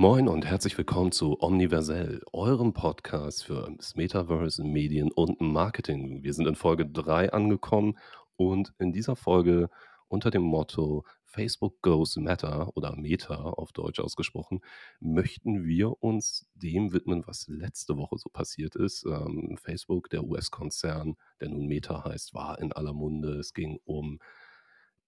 Moin und herzlich willkommen zu Omniversell, eurem Podcast für das Metaverse, Medien und Marketing. Wir sind in Folge 3 angekommen und in dieser Folge unter dem Motto Facebook Goes Meta oder Meta auf Deutsch ausgesprochen, möchten wir uns dem widmen, was letzte Woche so passiert ist. Ähm, Facebook, der US-Konzern, der nun Meta heißt, war in aller Munde. Es ging um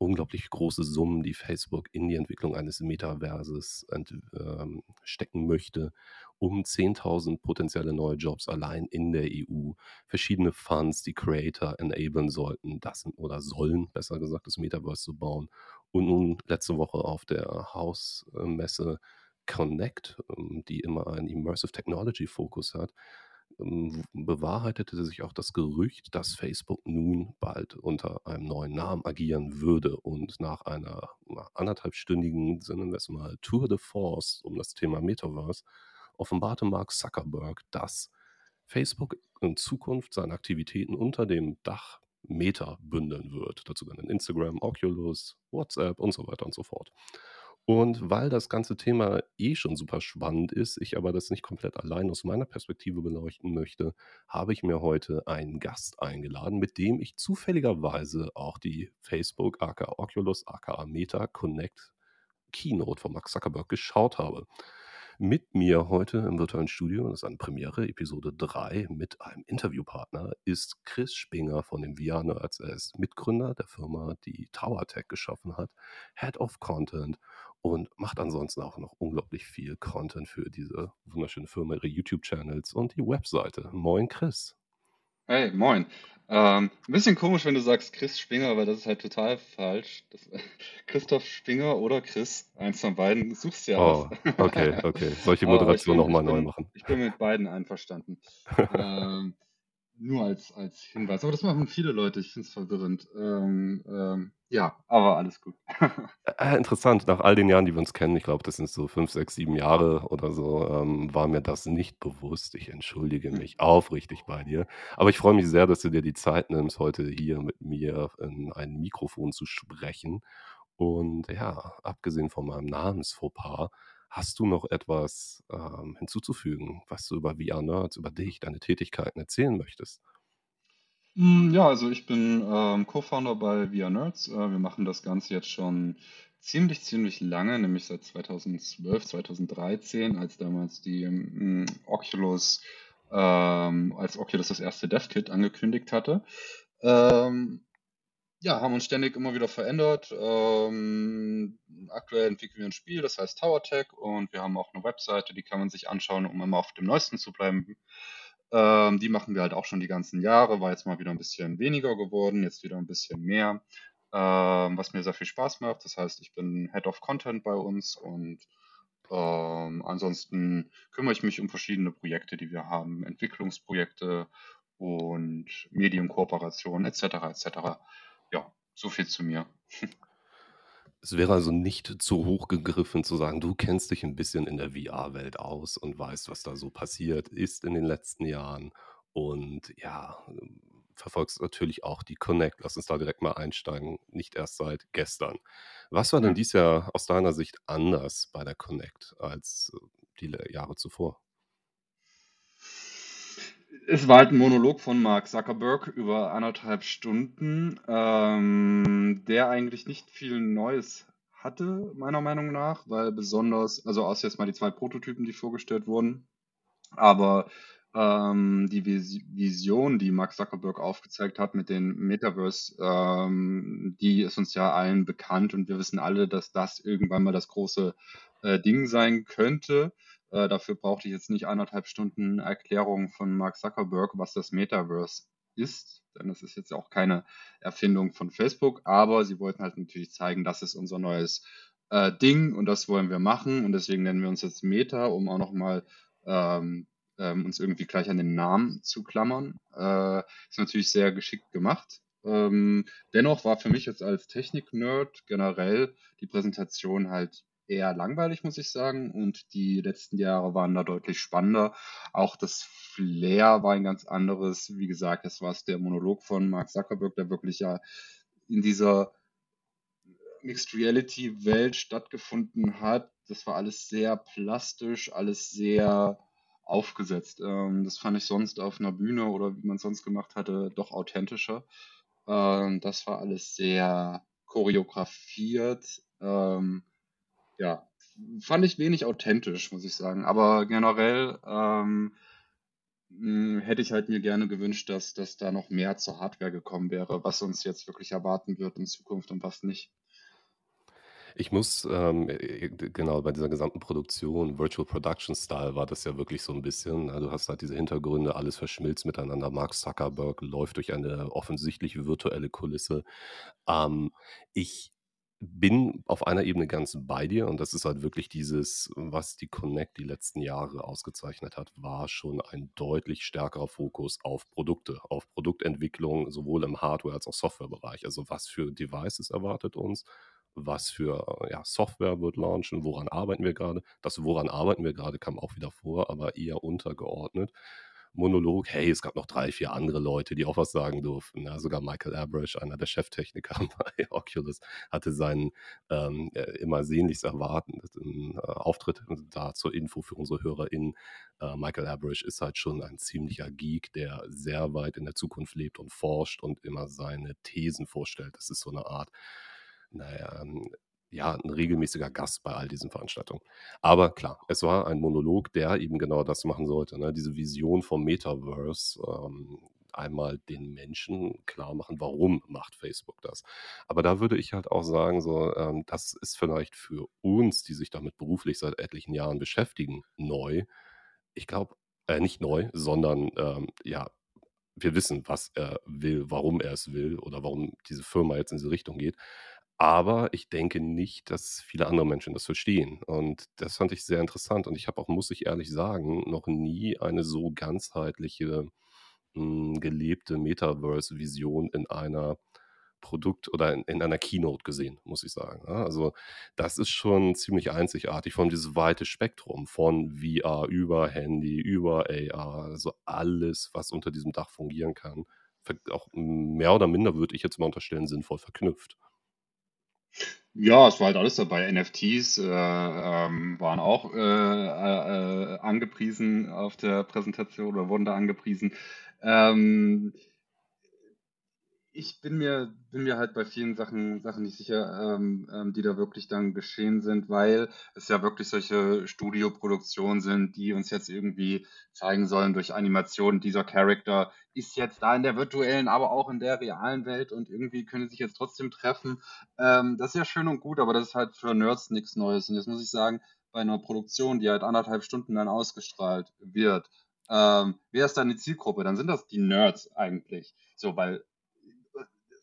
unglaublich große Summen, die Facebook in die Entwicklung eines Metaverses ent, ähm, stecken möchte, um 10.000 potenzielle neue Jobs allein in der EU. Verschiedene Funds, die Creator enablen sollten, das oder sollen, besser gesagt, das Metaverse zu bauen. Und nun letzte Woche auf der Hausmesse Connect, ähm, die immer einen Immersive Technology Fokus hat, bewahrheitete sich auch das Gerücht, dass Facebook nun bald unter einem neuen Namen agieren würde. Und nach einer anderthalbstündigen, nennen wir es mal, Tour de Force um das Thema Metaverse, offenbarte Mark Zuckerberg, dass Facebook in Zukunft seine Aktivitäten unter dem Dach Meta bündeln wird. Dazu dann Instagram, Oculus, WhatsApp und so weiter und so fort. Und weil das ganze Thema eh schon super spannend ist, ich aber das nicht komplett allein aus meiner Perspektive beleuchten möchte, habe ich mir heute einen Gast eingeladen, mit dem ich zufälligerweise auch die Facebook aka Oculus aka Meta Connect Keynote von Max Zuckerberg geschaut habe. Mit mir heute im virtuellen Studio, das ist eine Premiere, Episode 3, mit einem Interviewpartner, ist Chris Spinger von den VR Nerds. Er ist Mitgründer der Firma, die Tower Tech geschaffen hat, Head of Content und macht ansonsten auch noch unglaublich viel Content für diese wunderschöne Firma, ihre YouTube-Channels und die Webseite. Moin, Chris. Hey, moin. Ähm, ein bisschen komisch, wenn du sagst Chris Spinger, weil das ist halt total falsch. Das, Christoph Spinger oder Chris, eins von beiden, suchst du ja Oh, okay, okay. Soll ich die Aber ich Moderation nochmal neu machen? ich bin mit beiden einverstanden. Ähm, nur als, als Hinweis. Aber das machen viele Leute. Ich finde es verwirrend. Ähm, ähm, ja, aber alles gut. Äh, interessant, nach all den Jahren, die wir uns kennen, ich glaube, das sind so fünf, sechs, sieben Jahre oder so, ähm, war mir das nicht bewusst. Ich entschuldige mich aufrichtig bei dir. Aber ich freue mich sehr, dass du dir die Zeit nimmst, heute hier mit mir in ein Mikrofon zu sprechen. Und ja, abgesehen von meinem Namensfauxpas, hast du noch etwas ähm, hinzuzufügen, was du über VR Nerds, über dich, deine Tätigkeiten erzählen möchtest? Mm, Ja, also ich bin ähm, Co-Founder bei VR Nerds. Äh, wir machen das Ganze jetzt schon ziemlich, ziemlich lange, nämlich seit 2012, 2013, als damals die ähm, Oculus, ähm, als Oculus das erste Dev-Kit angekündigt hatte. Ähm, ja, haben uns ständig immer wieder verändert. Ähm, aktuell entwickeln wir ein Spiel, das heißt Tower Tech, und wir haben auch eine Webseite, die kann man sich anschauen, um immer auf dem Neuesten zu bleiben. Ähm, die machen wir halt auch schon die ganzen Jahre, war jetzt mal wieder ein bisschen weniger geworden, jetzt wieder ein bisschen mehr, ähm, was mir sehr viel Spaß macht. Das heißt, ich bin Head of Content bei uns und ähm, ansonsten kümmere ich mich um verschiedene Projekte, die wir haben, Entwicklungsprojekte und Medienkooperationen etc. etc. Ja, so viel zu mir. Es wäre also nicht zu hoch gegriffen zu sagen, du kennst dich ein bisschen in der VR-Welt aus und weißt, was da so passiert ist in den letzten Jahren und ja, ähm, verfolgst natürlich auch die Connect. Lass uns da direkt mal einsteigen, nicht erst seit gestern. Was war denn dies Jahr aus deiner Sicht anders bei der Connect als äh, die Jahre zuvor? Es war halt ein Monolog von Mark Zuckerberg über anderthalb Stunden, ähm, der eigentlich nicht viel Neues hatte, meiner Meinung nach, weil besonders, also außer jetzt mal die zwei Prototypen, die vorgestellt wurden, aber ähm, die Vis Vision, die Mark Zuckerberg aufgezeigt hat mit den Metaverse, ähm, die ist uns ja allen bekannt und wir wissen alle, dass das irgendwann mal das große äh, Ding sein könnte. Äh, dafür brauchte ich jetzt nicht anderthalb Stunden Erklärung von Mark Zuckerberg, was das Metaverse ist, denn das ist jetzt auch keine Erfindung von Facebook, aber sie wollten halt natürlich zeigen, das ist unser neues äh, Ding und das wollen wir machen und deswegen nennen wir uns jetzt Meta, um auch nochmal ähm, ähm, uns irgendwie gleich an den Namen zu klammern. Äh, ist natürlich sehr geschickt gemacht. Ähm, dennoch war für mich jetzt als Technik-Nerd generell die Präsentation halt eher langweilig, muss ich sagen. Und die letzten Jahre waren da deutlich spannender. Auch das Flair war ein ganz anderes. Wie gesagt, das war der Monolog von Mark Zuckerberg, der wirklich ja in dieser Mixed Reality Welt stattgefunden hat, das war alles sehr plastisch, alles sehr aufgesetzt. Ähm, das fand ich sonst auf einer Bühne oder wie man es sonst gemacht hatte, doch authentischer. Ähm, das war alles sehr choreografiert. Ähm, ja, fand ich wenig authentisch, muss ich sagen. Aber generell ähm, mh, hätte ich halt mir gerne gewünscht, dass, dass da noch mehr zur Hardware gekommen wäre, was uns jetzt wirklich erwarten wird in Zukunft und was nicht. Ich muss, ähm, äh, genau, bei dieser gesamten Produktion, Virtual Production Style war das ja wirklich so ein bisschen? Du hast halt diese Hintergründe, alles verschmilzt miteinander. Mark Zuckerberg läuft durch eine offensichtlich virtuelle Kulisse. Ähm, ich bin auf einer Ebene ganz bei dir und das ist halt wirklich dieses, was die Connect die letzten Jahre ausgezeichnet hat, war schon ein deutlich stärkerer Fokus auf Produkte, auf Produktentwicklung, sowohl im Hardware- als auch Softwarebereich. Also was für Devices erwartet uns, was für ja, Software wird launchen, woran arbeiten wir gerade. Das woran arbeiten wir gerade kam auch wieder vor, aber eher untergeordnet. Monolog, hey, es gab noch drei, vier andere Leute, die auch was sagen durften. Ja, sogar Michael Abrash, einer der Cheftechniker bei Oculus, hatte seinen ähm, äh, immer sehnlichst erwartenden äh, Auftritt da zur Info für unsere HörerInnen. Äh, Michael Abrash ist halt schon ein ziemlicher Geek, der sehr weit in der Zukunft lebt und forscht und immer seine Thesen vorstellt. Das ist so eine Art naja, ähm, ja, ein regelmäßiger Gast bei all diesen Veranstaltungen. Aber klar, es war ein Monolog, der eben genau das machen sollte, ne? Diese Vision vom Metaverse, ähm, einmal den Menschen klar machen, warum macht Facebook das? Aber da würde ich halt auch sagen, so, ähm, das ist vielleicht für uns, die sich damit beruflich seit etlichen Jahren beschäftigen, neu. Ich glaube, äh, nicht neu, sondern ähm, ja, wir wissen, was er will, warum er es will oder warum diese Firma jetzt in diese Richtung geht. Aber ich denke nicht, dass viele andere Menschen das verstehen. Und das fand ich sehr interessant. Und ich habe auch, muss ich ehrlich sagen, noch nie eine so ganzheitliche, hm, gelebte Metaverse-Vision in einer Produkt oder in, in einer Keynote gesehen, muss ich sagen. Also das ist schon ziemlich einzigartig, vor allem dieses weite Spektrum von VR über Handy, über AR, also alles, was unter diesem Dach fungieren kann, auch mehr oder minder, würde ich jetzt mal unterstellen, sinnvoll verknüpft. Ja, es war halt alles dabei. NFTs äh, ähm, waren auch äh, äh, äh, angepriesen auf der Präsentation oder wurden da angepriesen. Ähm, ich bin mir, bin mir halt bei vielen Sachen, Sachen nicht sicher, ähm, ähm, die da wirklich dann geschehen sind, weil es ja wirklich solche Studioproduktionen sind, die uns jetzt irgendwie zeigen sollen durch Animation, dieser Charakter ist jetzt da in der virtuellen, aber auch in der realen Welt und irgendwie können sie sich jetzt trotzdem treffen. Ähm, das ist ja schön und gut, aber das ist halt für Nerds nichts Neues. Und jetzt muss ich sagen, bei einer Produktion, die halt anderthalb Stunden dann ausgestrahlt wird, ähm, wer ist dann die Zielgruppe? Dann sind das die Nerds eigentlich. So, weil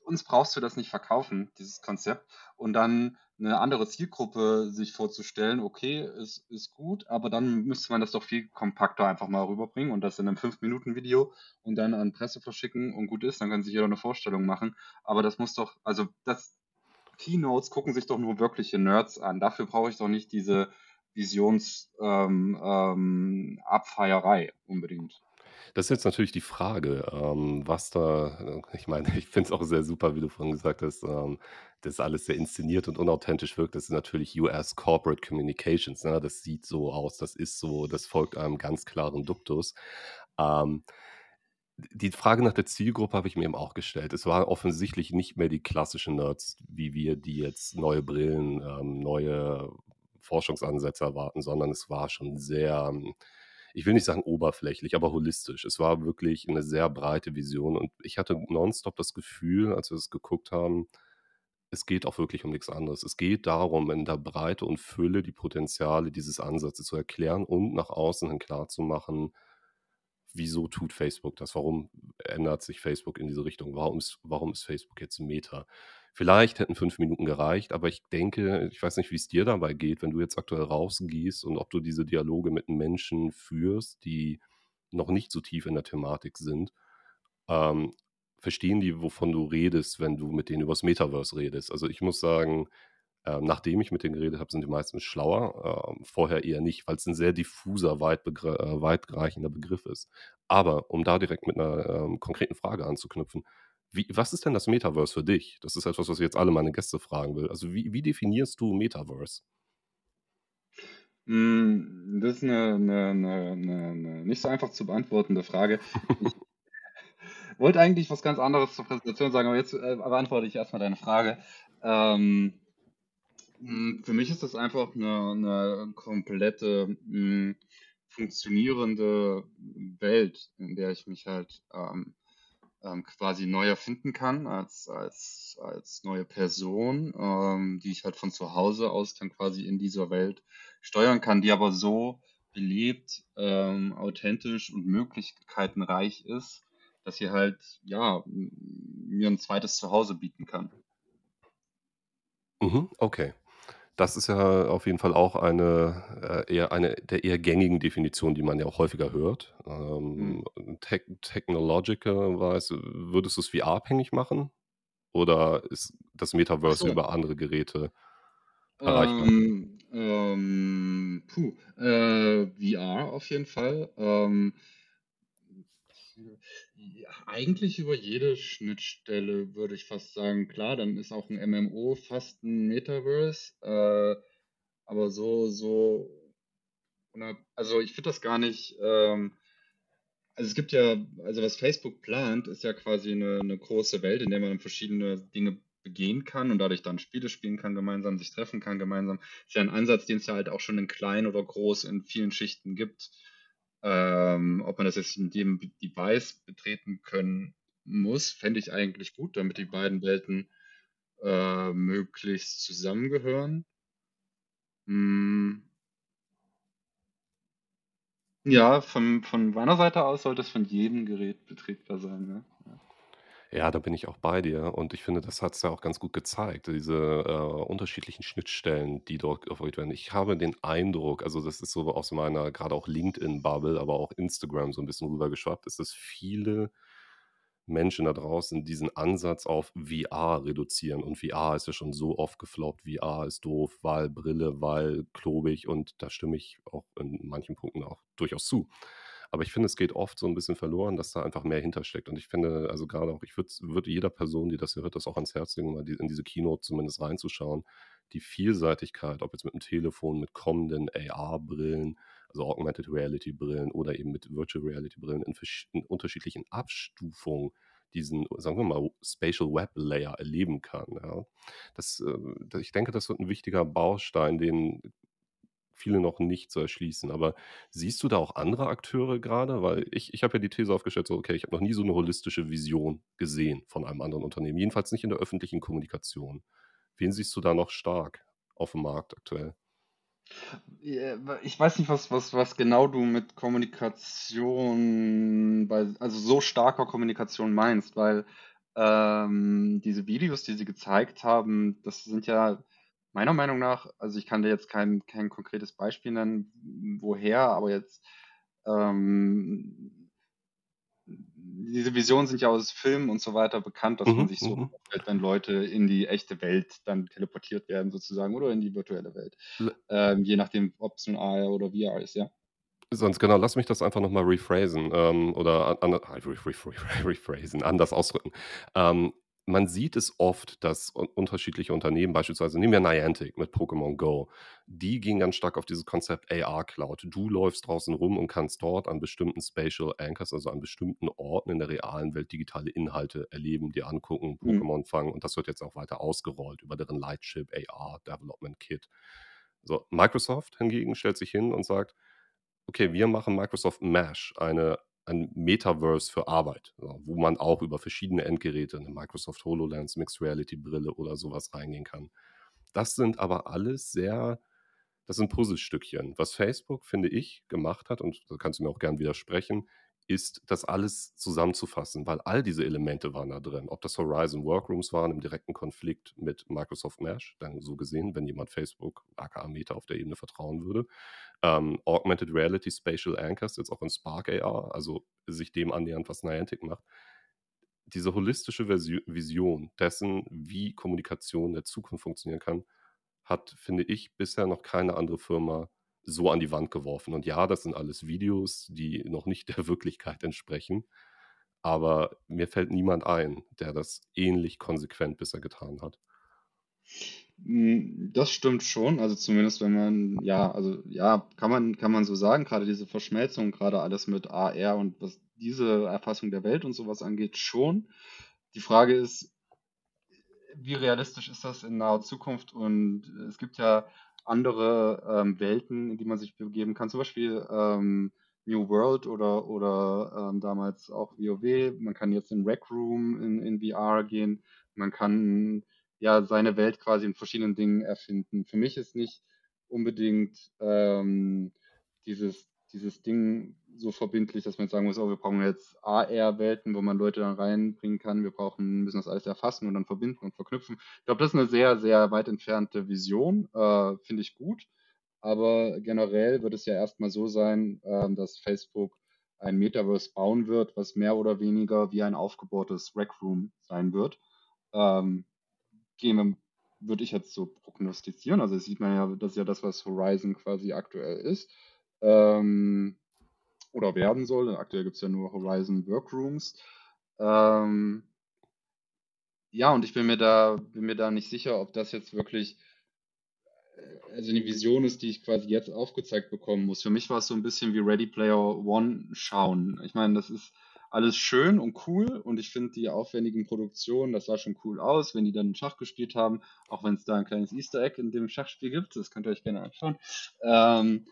uns brauchst du das nicht verkaufen, dieses Konzept. Und dann eine andere Zielgruppe sich vorzustellen, okay, ist, ist gut, aber dann müsste man das doch viel kompakter einfach mal rüberbringen und das in einem 5-Minuten-Video und dann an Presse verschicken und gut ist, dann kann sich jeder eine Vorstellung machen. Aber das muss doch, also das Keynotes gucken sich doch nur wirkliche Nerds an. Dafür brauche ich doch nicht diese Visionsabfeierei ähm, ähm, unbedingt. Das ist jetzt natürlich die Frage, ähm, was da äh, ich meine, ich finde es auch sehr super, wie du vorhin gesagt hast, ähm, dass alles sehr inszeniert und unauthentisch wirkt. Das ist natürlich US Corporate Communications, ne? Das sieht so aus, das ist so, das folgt einem ganz klaren Duktus. Ähm, die Frage nach der Zielgruppe habe ich mir eben auch gestellt. Es waren offensichtlich nicht mehr die klassischen Nerds, wie wir, die jetzt neue Brillen, ähm, neue Forschungsansätze erwarten, sondern es war schon sehr ich will nicht sagen oberflächlich, aber holistisch. Es war wirklich eine sehr breite Vision und ich hatte nonstop das Gefühl, als wir es geguckt haben, es geht auch wirklich um nichts anderes. Es geht darum, in der Breite und Fülle die Potenziale dieses Ansatzes zu erklären und nach außen hin klarzumachen, wieso tut Facebook das? Warum ändert sich Facebook in diese Richtung? Warum ist, warum ist Facebook jetzt Meta? Vielleicht hätten fünf Minuten gereicht, aber ich denke, ich weiß nicht, wie es dir dabei geht, wenn du jetzt aktuell rausgehst und ob du diese Dialoge mit Menschen führst, die noch nicht so tief in der Thematik sind. Ähm, verstehen die, wovon du redest, wenn du mit denen über das Metaverse redest? Also ich muss sagen, ähm, nachdem ich mit denen geredet habe, sind die meistens schlauer. Ähm, vorher eher nicht, weil es ein sehr diffuser, weit äh, weitreichender Begriff ist. Aber um da direkt mit einer ähm, konkreten Frage anzuknüpfen, wie, was ist denn das Metaverse für dich? Das ist etwas, was ich jetzt alle meine Gäste fragen will. Also wie, wie definierst du Metaverse? Hm, das ist eine 'ne 'ne 'ne 'ne nicht so einfach zu beantwortende Frage. Ich wollte eigentlich was ganz anderes zur Präsentation sagen, aber jetzt, äh, beantworte ich erst mal deine Frage. Ähm, hm, für mich ist das einfach eine 'ne komplette, hm, funktionierende Welt, in der ich mich halt, ähm, ähm, quasi neu erfinden kann als als als neue Person, ähm, die ich halt von zu Hause aus dann quasi in dieser Welt steuern kann, die aber so belebt, ähm, authentisch und möglichkeitenreich ist, dass sie halt, ja, mir ein zweites Zuhause bieten kann. Mhm, okay. Das ist ja auf jeden Fall auch eine, äh, eher eine der eher gängigen Definitionen, die man ja auch häufiger hört. Mhm. Ähm, tech technological-wise würdest du's VR-abhängig machen oder ist das Metaverse so. über andere Geräte erreichbar? Ähm, ähm, puh, äh, VR auf jeden Fall. Ähm, eigentlich über jede Schnittstelle würde ich fast sagen. Klar, dann ist auch 'n MMO fast 'n Metaverse, äh, aber so so also, ich finde das gar nicht, ähm also, es gibt ja also, was Facebook plant, ist ja quasi 'ne 'ne große Welt, in der man verschiedene Dinge begehen kann und dadurch dann Spiele spielen kann gemeinsam, sich treffen kann gemeinsam. Ist ja 'n Ansatz, den es ja halt auch schon in klein oder groß in vielen Schichten gibt. Ähm, ob man das jetzt mit jedem Device betreten können muss, fände ich eigentlich gut, damit die beiden Welten, äh, möglichst zusammengehören. Hm. Ja, von von meiner Seite aus sollte es von jedem Gerät betretbar sein, ja, ja. Da bin ich auch bei dir und ich finde, das hat's ja auch ganz gut gezeigt, diese, äh, unterschiedlichen Schnittstellen, die dort werden. Ich habe den Eindruck, also, das ist so aus meiner grade auch LinkedIn-Bubble, aber auch Instagram so 'n bisschen rübergeschwappt ist, dass viele Menschen da draußen diesen Ansatz auf VR reduzieren und VR ist ja schon so oft gefloppt. VR ist doof, weil Brille, weil klobig und da stimme ich auch in manchen Punkten auch durchaus zu. Aber ich finde, es geht oft so 'n bisschen verloren, dass da einfach mehr hintersteckt und ich finde, also, grade auch ich würde es würde jeder Person, die das hört, das auch ans Herz legen, mal die in diese Keynote zumindest reinzuschauen. Die Vielseitigkeit, ob jetzt mit'm Telefon, mit kommenden AR-Brillen, also, Augmented Reality-Brillen oder eben mit Virtual Reality-Brillen in in unterschiedlichen Abstufungen diesen, sagen wir mal, Spatial Web Layer erleben kann, ja. Das, äh ich denke, das wird 'n wichtiger Baustein, den viele noch nicht so erschließen. Aber siehst du da auch andere Akteure grade? Weil ich ich habe ja die These aufgestellt, so: „Okay, ich habe noch nie so 'ne holistische Vision gesehen von einem anderen Unternehmen, jedenfalls nicht in der öffentlichen Kommunikation.“ Wen siehst du da noch stark aufm Markt aktuell? Ich weiß nicht, was was was genau du mit Kommunikation bei also, so starker Kommunikation meinst, weil, ähm, diese Videos, die sie gezeigt haben, das sind ja meiner Meinung nach also, ich kann dir jetzt kein kein konkretes Beispiel nennen, woher, aber jetzt, ähm diese Visionen sind ja aus Filmen und so weiter bekannt, dass man Mhm, sich so mhm. vorstellt, wenn Leute in die echte Welt dann teleportiert werden sozusagen oder in die virtuelle Welt, ähm, je nachdem, ob's nun AR oder VR ist, ja? Sonst genau, lass mich das einfach noch mal rephrasen, ähm, oder an re re rephrasen, anders ausdrücken. Ähm, man sieht es oft, dass un unterschiedliche Unternehmen, beispielsweise nehmen wir Niantic mit Pokémon Go. Die gehen ganz stark auf dieses Konzept AR Cloud. Du läufst draußen rum und kannst dort an bestimmten Spatial Anchors, also, an bestimmten Orten in der realen Welt digitale Inhalte erleben, dir angucken, Mhm. Pokémon fangen und das wird jetzt auch weiter ausgerollt über deren Lightship AR Development Kit. So, Microsoft hingegen stellt sich hin und sagt: „Okay, wir machen Microsoft Mesh, eine ein Metaverse für Arbeit, wo man auch über verschiedene Endgeräte, 'ne Microsoft HoloLens, Mixed Reality Brille oder so was reingehen kann.“ Das sind aber alles sehr das sind Puzzlestückchen. Was Facebook, finde ich, gemacht hat, und da kannst du mir auch gern widersprechen, ist, das alles zusammenzufassen, weil all diese Elemente waren da drin. Ob das Horizon Workrooms waren im direkten Konflikt mit Microsoft Mesh, dann so gesehen, wenn jemand Facebook, aka Meta, auf der Ebene vertrauen würde. Ähm, Augmented Reality Spatial Anchors, jetzt auch in Spark AR, also, sich dem annähernd, was Niantic macht. Diese holistische Versio Vision dessen, wie Kommunikation der Zukunft funktionieren kann, hat, finde ich, bisher noch keine andere Firma so an die Wand geworfen. Und ja, das sind alles Videos, die noch nicht der Wirklichkeit entsprechen, aber mir fällt niemand ein, der das ähnlich konsequent bisher getan hat. Mm, Das stimmt schon, also zumindest wenn man, ja, also ja, kann man, kann man so sagen, gerade diese Verschmelzung, gerade alles mit AR und was diese Erfassung der Welt und sowas angeht, schon. Die Frage ist, wie realistisch ist das in naher Zukunft? Und es gibt ja andere ähm, Welten, in die man sich begeben kann, zum Beispiel ähm, New World oder, oder ähm, damals auch WoW. Man kann jetzt in Rec Room in, in VR gehen. Man kann ja seine Welt quasi in verschiedenen Dingen erfinden. Für mich ist nicht unbedingt ähm, dieses, dieses Ding so verbindlich, dass man jetzt sagen muss, oh, wir brauchen jetzt AR-Welten, wo man Leute dann reinbringen kann. Wir brauchen, müssen das alles erfassen und dann verbinden und verknüpfen. Ich glaube, das ist eine sehr, sehr weit entfernte Vision. Äh, Finde ich gut. Aber generell wird es ja erstmal so sein, ähm, dass Facebook ein Metaverse bauen wird, was mehr oder weniger wie ein aufgebohrtes Rec Room sein wird. Ähm, gehen würde ich jetzt so prognostizieren. Also sieht man ja, das ist ja das, was Horizon quasi aktuell ist. Ähm, oder werden soll. Aktuell gibt es ja nur Horizon Workrooms. Ähm, ja, und ich bin mir da, bin mir da nicht sicher, ob das jetzt wirklich äh, also eine Vision ist, die ich quasi jetzt aufgezeigt bekommen muss. Für mich war es so ein bisschen wie Ready Player One schauen. Ich meine, das ist alles schön und cool und ich finde die aufwendigen Produktionen, das sah schon cool aus, wenn die dann Schach gespielt haben, auch wenn es da ein kleines Easter Egg in dem Schachspiel gibt, das könnt ihr euch gerne anschauen. Ähm,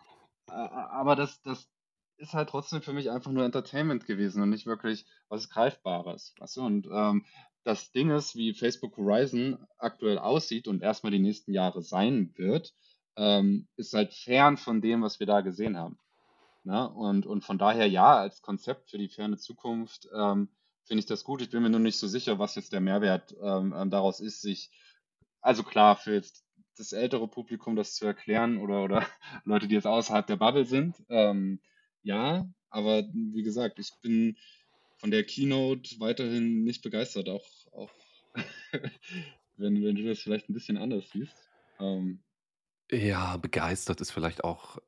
aber das, das ist halt trotzdem für mich einfach nur Entertainment gewesen und nicht wirklich was Greifbares. Weißt du? Und ähm, das Ding ist, wie Facebook Horizon aktuell aussieht und erstmal die nächsten Jahre sein wird, ähm, ist halt fern von dem, was wir da gesehen haben. Ne? Und, und von daher ja, als Konzept für die ferne Zukunft ähm, finde ich das gut. Ich bin mir nur nicht so sicher, was jetzt der Mehrwert ähm, ähm, daraus ist, sich, also klar, für jetzt das ältere Publikum das zu erklären oder, oder Leute, die jetzt außerhalb der Bubble sind, ähm, ja, aber wie gesagt, ich bin von der Keynote weiterhin nicht begeistert, auch, auch wenn, wenn du das vielleicht ein bisschen anders siehst. Ähm, Ja, begeistert ist vielleicht auch,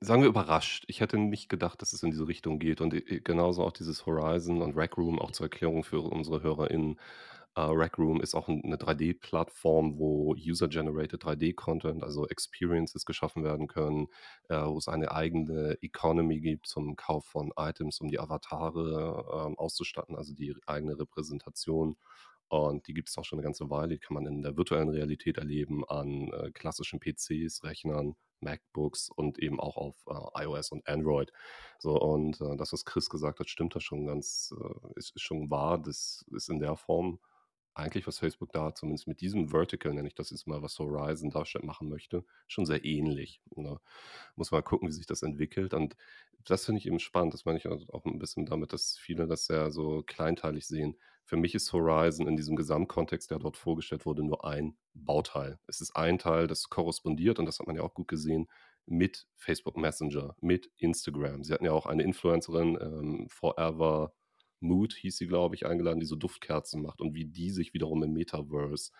sagen wir überrascht. Ich hätte nicht gedacht, dass es in diese Richtung geht und, äh, genauso auch dieses Horizon und Rec Room, auch zur Erklärung für unsere HörerInnen. Äh, Rec Room ist auch 'n 'ne 3D-Plattform, wo User-Generated 3D-Content, also Experiences geschaffen werden können, äh, wo es eine eigene Economy gibt zum Kauf von Items, um die Avatare, ähm, auszustatten, also die eigene Repräsentation. Und die gibt es auch schon eine ganze Weile. Die kann man in der virtuellen Realität erleben an, äh, klassischen PCs, Rechnern, MacBooks und eben auch auf, äh, iOS und Android. So und, äh, das, was Chris gesagt hat, stimmt da schon ganz äh, ist ist schon wahr. Das ist in der Form eigentlich, was Facebook da zumindest mit diesem Vertical, nenne ich das jetzt mal, was Horizon darstellt, machen möchte, schon sehr ähnlich, ne? Muss mal gucken, wie sich das entwickelt und das finde ich eben spannend. Das meine ich auch ein bisschen damit, dass viele das sehr so kleinteilig sehen. Für mich ist Horizon in diesem Gesamtkontext, der dort vorgestellt wurde, nur ein Bauteil. Es ist ein Teil, das korrespondiert und das hat man ja auch gut gesehen mit Facebook Messenger, mit Instagram. Sie hatten ja auch eine Influencerin, ähm, Forever Mood hieß sie, glaube ich, eingeladen, die so Duftkerzen macht und wie die sich wiederum im Metaverse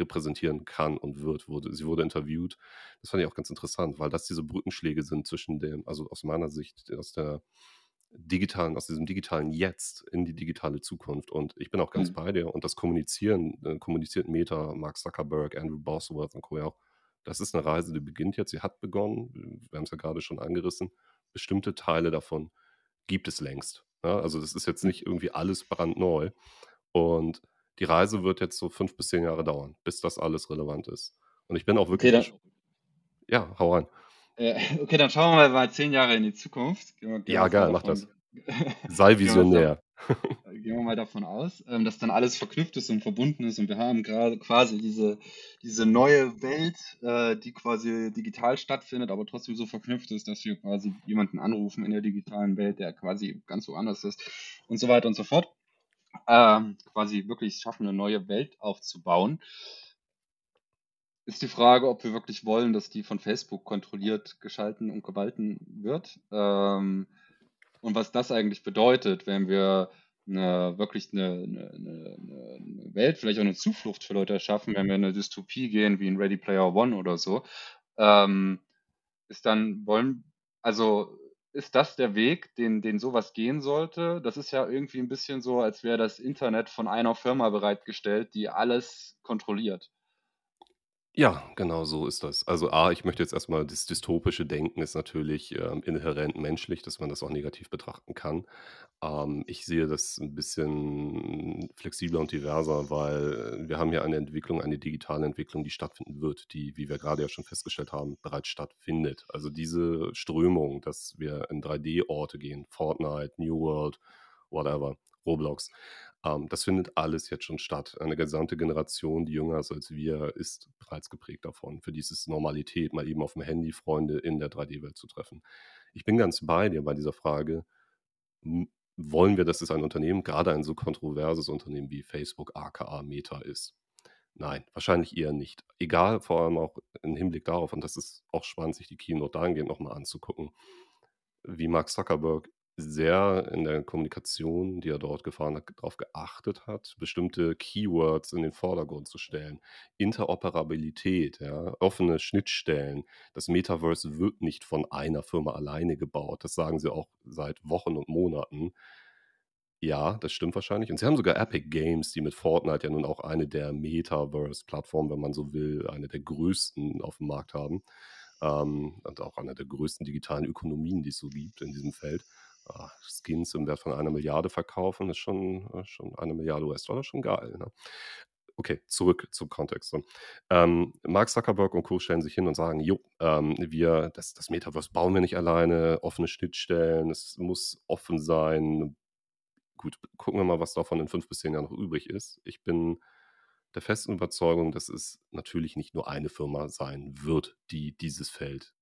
repräsentieren kann und wird. Wurde, sie wurde interviewt. Das fand ich auch ganz interessant, weil das diese Brückenschläge sind zwischen dem, also aus meiner Sicht, aus der digitalen, aus diesem digitalen Jetzt in die digitale Zukunft. Und ich bin auch ganz hm. bei dir. Und das Kommunizieren, äh, kommuniziert Meta, Mark Zuckerberg, Andrew Bosworth und Co. auch. Das ist eine Reise, die beginnt jetzt, sie hat begonnen. Wir haben es ja gerade schon angerissen. Bestimmte Teile davon gibt es längst. Ja, also das ist jetzt nicht irgendwie alles brandneu. Und die Reise wird jetzt so fünf bis zehn Jahre dauern, bis das alles relevant ist. Und ich bin auch wirklich. Dann, ja, hau rein. Äh, okay, dann schauen wir mal zehn Jahre in die Zukunft. Gehen wir, gehen Ja, geil, mach das. Sei visionär. gehen wir mal davon aus, ähm, dass dann alles verknüpft ist und verbunden ist und wir haben gerade quasi diese, diese neue Welt, äh, die quasi digital stattfindet, aber trotzdem so verknüpft ist, dass wir quasi jemanden anrufen in der digitalen Welt, der quasi ganz woanders ist und so weiter und so fort. Ähm, quasi wirklich schaffen, eine neue Welt aufzubauen. Ist die Frage, ob wir wirklich wollen, dass die von Facebook kontrolliert, geschalten und gewalten wird. Ähm, und was das eigentlich bedeutet, wenn wir eine, wirklich eine, eine, eine, Welt, vielleicht auch eine Zuflucht für Leute erschaffen, wenn wir in eine Dystopie gehen, wie in Ready Player One oder so, ähm, ist dann, wollen, also ist das der Weg, den, den sowas gehen sollte? Das ist ja irgendwie ein bisschen so, als wäre das Internet von einer Firma bereitgestellt, die alles kontrolliert. Ja, genau so ist das. Also A, ich möchte jetzt erstmal das dystopische Denken ist natürlich, ähm, inhärent menschlich, dass man das auch negativ betrachten kann. Ähm, ich sehe das ein bisschen flexibler und diverser, weil wir haben ja eine Entwicklung, eine digitale Entwicklung, die stattfinden wird, die, wie wir gerade ja schon festgestellt haben, bereits stattfindet. Also diese Strömung, dass wir in 3D-Orte gehen, Fortnite, New World, whatever, Roblox, ähm, das findet alles jetzt schon statt. Eine gesamte Generation, die jünger ist als wir, ist bereits geprägt davon. Für die ist es Normalität, mal eben auf dem Handy Freunde in der 3D-Welt zu treffen. Ich bin ganz bei dir bei dieser Frage, wollen wir, dass es ein Unternehmen, gerade ein so kontroverses Unternehmen wie Facebook, aka Meta ist? Nein, wahrscheinlich eher nicht. Egal, vor allem auch im Hinblick darauf, und das ist auch spannend, sich die Keynote dahingehend nochmal anzugucken, wie Mark Zuckerberg sehr in der Kommunikation, die er dort gefahren hat, darauf geachtet hat, bestimmte Keywords in den Vordergrund zu stellen. Interoperabilität, ja, offene Schnittstellen. Das Metaverse wird nicht von einer Firma alleine gebaut. Das sagen sie auch seit Wochen und Monaten. Ja, das stimmt wahrscheinlich. Und sie haben sogar Epic Games, die mit Fortnite ja nun auch eine der Metaverse-Plattformen, wenn man so will, eine der größten auf dem Markt haben. Ähm, und auch eine der größten digitalen Ökonomien, die es so gibt in diesem Feld. Ah, Skins im Wert von einer Milliarde verkaufen, ist schon, äh, schon eine Milliarde US-Dollar, schon geil. Ne? Okay, zurück zum Kontext. Ähm, Mark Zuckerberg und Co. stellen sich hin und sagen, jo, ähm, wir, das, das Metaverse bauen wir nicht alleine, offene Schnittstellen, es muss offen sein. Gut, gucken wir mal, was davon in fünf bis zehn Jahren noch übrig ist. Ich bin der festen Überzeugung, dass es natürlich nicht nur eine Firma sein wird, die dieses Feld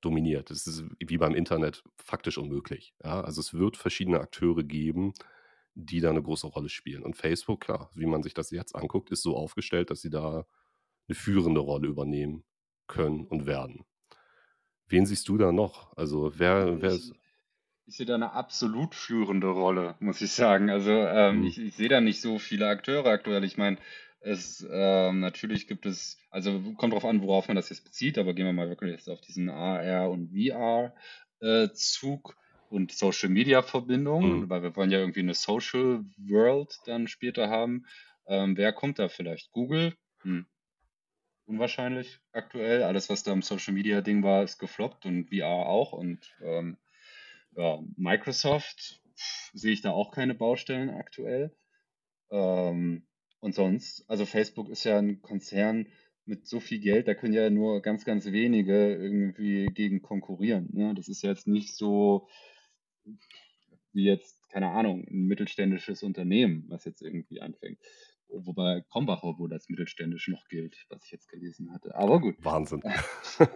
dominiert. Das ist wie beim Internet faktisch unmöglich. Ja? Also es wird verschiedene Akteure geben, die da eine große Rolle spielen. Und Facebook, klar, wie man sich das jetzt anguckt, ist so aufgestellt, dass sie da eine führende Rolle übernehmen können und werden. Wen siehst du da noch? Also wer, wer Ich, ist. ich sehe da eine absolut führende Rolle, muss ich sagen. Also ähm, Hm, ich, ich sehe da nicht so viele Akteure aktuell. Ich meine, es ähm, natürlich gibt es, also kommt drauf an, worauf man das jetzt bezieht, aber gehen wir mal wirklich jetzt auf diesen AR und VR äh, Zug und Social Media hm. Verbindung, weil wir wollen ja irgendwie eine Social World dann später haben. Ähm, wer kommt da vielleicht? Google? Hm. Unwahrscheinlich aktuell. Alles, was da im Social Media Ding war, ist gefloppt und VR auch. Und ähm, ja, Microsoft sehe ich da auch keine Baustellen aktuell. Ähm, und sonst, also Facebook ist ja ein Konzern mit so viel Geld, da können ja nur ganz, ganz wenige irgendwie gegen konkurrieren. Ne? Das ist ja jetzt nicht so wie jetzt, keine Ahnung, ein mittelständisches Unternehmen, was jetzt irgendwie anfängt. Wobei Krombacher wohl als mittelständisch noch gilt, was ich jetzt gelesen hatte. Aber gut, Wahnsinn.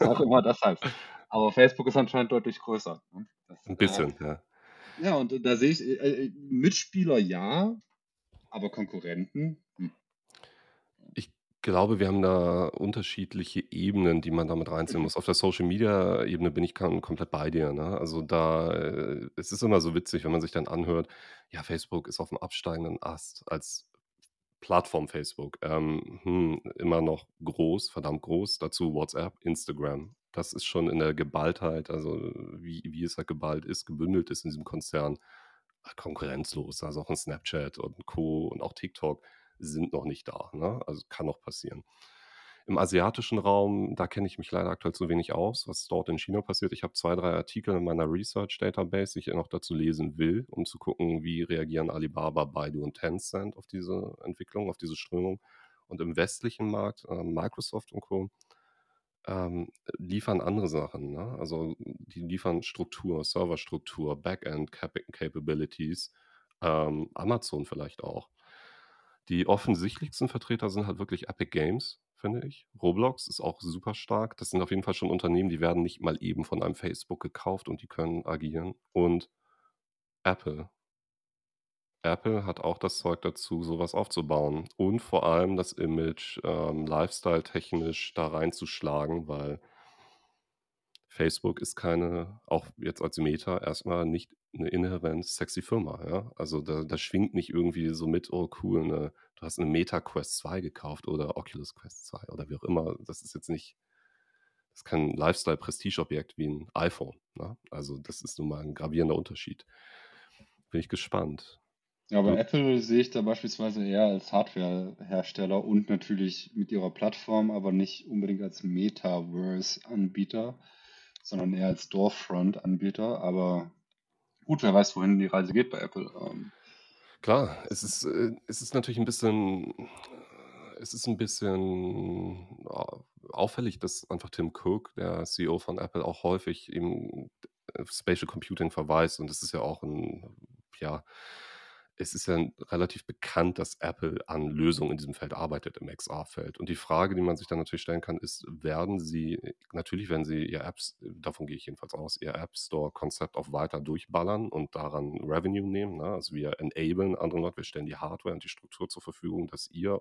auch immer das heißt. Aber Facebook ist anscheinend deutlich größer. Ne? Das, Ein äh, bisschen, ja. ja, und da sehe ich äh, äh, Mitspieler ja, aber Konkurrenten. Ich glaube, wir haben da unterschiedliche Ebenen, die man damit reinziehen muss. Auf der Social-Media-Ebene bin ich komplett bei dir, ne? Also, da äh, es ist immer so witzig, wenn man sich dann anhört, ja, Facebook ist auf dem absteigenden Ast als Plattform Facebook. Ähm, hm, immer noch groß, verdammt groß. Dazu WhatsApp, Instagram. Das ist schon in der Geballtheit, also wie wie es halt geballt ist, gebündelt ist in diesem Konzern, äh, konkurrenzlos. Also auch 'n Snapchat und Co. und auch TikTok sind noch nicht da, ne? Also, kann noch passieren. Im asiatischen Raum, da kenne ich mich leider aktuell zu wenig aus, was dort in China passiert. Ich habe 2, 3 Artikel in meiner Research Database, die ich noch dazu lesen will, um zu gucken, wie reagieren Alibaba, Baidu und Tencent auf diese Entwicklung, auf diese Strömung. Und im westlichen Markt, äh, Microsoft und Co., ähm, liefern andere Sachen, ne? Also, die liefern Struktur, Serverstruktur, Backend Capa Capabilities, ähm, Amazon vielleicht auch. Die offensichtlichsten Vertreter sind halt wirklich Epic Games, finde ich. Roblox ist auch super stark. Das sind auf jeden Fall schon Unternehmen, die werden nicht mal eben von einem Facebook gekauft und die können agieren. Und Apple. Apple hat auch das Zeug dazu, sowas aufzubauen und vor allem das Image, ähm, lifestyle-technisch da reinzuschlagen, weil Facebook ist keine auch jetzt als Meta erstmal nicht eine inhärent sexy Firma, ja? Also, da da schwingt nicht irgendwie so mit: „Oh cool, 'ne du hast eine Meta Quest 2 gekauft oder Oculus Quest 2“ oder wie auch immer. Das ist jetzt nicht das ist kein Lifestyle-Prestigeobjekt wie ein iPhone, ne? Also, das ist nun mal ein gravierender Unterschied. Bin ich gespannt. Ja, aber Apple sehe ich da beispielsweise eher als Hardware-Hersteller und natürlich mit ihrer Plattform, aber nicht unbedingt als Metaverse-Anbieter, sondern eher als Storefront-Anbieter. Aber gut, wer weiß, wohin die Reise geht bei Apple. Ähm, klar, es ist äh, es ist natürlich 'n bisschen es ist 'n bisschen, auffällig, dass einfach Tim Cook, der CEO von Apple, auch häufig eben auf Spatial Computing verweist und das ist ja auch 'n ja, es ist ja relativ bekannt, dass Apple an Lösungen in diesem Feld arbeitet, im XR-Feld. Und die Frage, die man sich dann natürlich stellen kann, ist, werden sie natürlich werden sie ihr Apps davon gehe ich jedenfalls aus, ihr App Store-Konzept auch weiter durchballern und daran Revenue nehmen, ne? Also, wir enablen andere Leute, wir stellen die Hardware und die Struktur zur Verfügung, dass ihr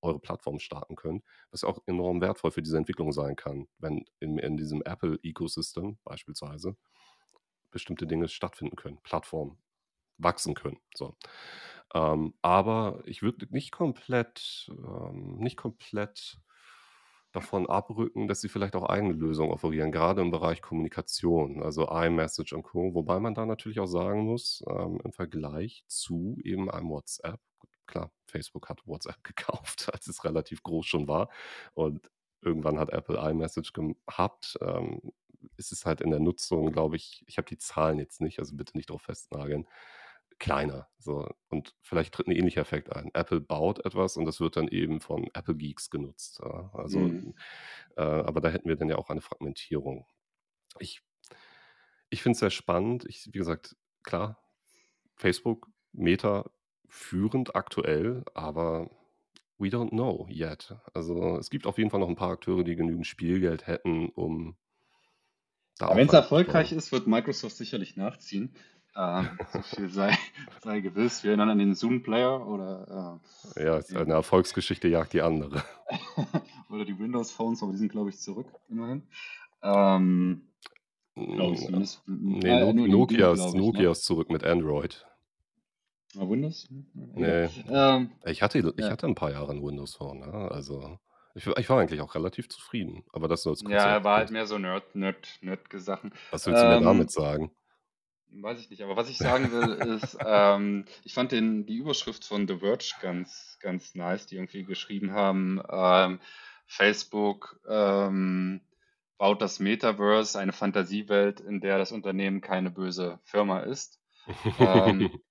eure Plattform starten könnt, was auch enorm wertvoll für diese Entwicklung sein kann, wenn in in diesem Apple-Ecosystem beispielsweise bestimmte Dinge stattfinden können, Plattformen wachsen können, so. Ähm, aber ich würde nicht komplett ähm, nicht komplett davon abrücken, dass sie vielleicht auch eigene Lösungen offerieren, grade im Bereich Kommunikation, also iMessage und Co. Wobei man da natürlich auch sagen muss, ähm, im Vergleich zu eben einem WhatsApp klar, Facebook hat WhatsApp gekauft, als es relativ groß schon war und irgendwann hat Apple iMessage gehabt, ähm, ist es halt in der Nutzung, glaube ich ich habe die Zahlen jetzt nicht, also bitte nicht drauf festnageln, kleiner, so. Und vielleicht tritt 'n ähnlicher Effekt ein. Apple baut etwas und das wird dann eben von Apple-Geeks genutzt, ja. Also, mhm. äh, aber da hätten wir dann ja auch eine Fragmentierung. Ich ich finde es sehr spannend. Ich wie gesagt, klar, Facebook, Meta führend aktuell, aber we don't know yet. Also, es gibt auf jeden Fall noch 'n paar Akteure, die genügend Spielgeld hätten, um da weiter zu erfolgreich ist, wird Microsoft sicherlich nachziehen. Ähm, so viel sei sei gewiss. Wir erinnern an den Zoom-Player oder, Ja, äh, ist eine den Erfolgsgeschichte jagt die andere. oder die Windows Phones, aber die sind, glaube ich, zurück immerhin. Ähm, glaube ich Hm, zumindest. ne, Äh, No die die, Nokia ist ne? Nokia ist zurück mit Android. Ah, Windows? Hm, egal. Ne, Ähm, ich hatte ich ja. hatte 'n paar Jahre 'n Windows Phone, ja, also ich ich war eigentlich auch relativ zufrieden, aber das nur als kurzer Ja, war halt Exkurs. mehr so Nerd Nerd Sachen. Was willst du mir damit Ähm sagen? Weiß ich nicht, aber was ich sagen will, ist, ähm, ich fand den die Überschrift von The Verge ganz ganz nice, die irgendwie geschrieben haben, ähm, Facebook, ähm, baut das Metaverse, eine Fantasiewelt, in der das Unternehmen keine böse Firma ist. Ähm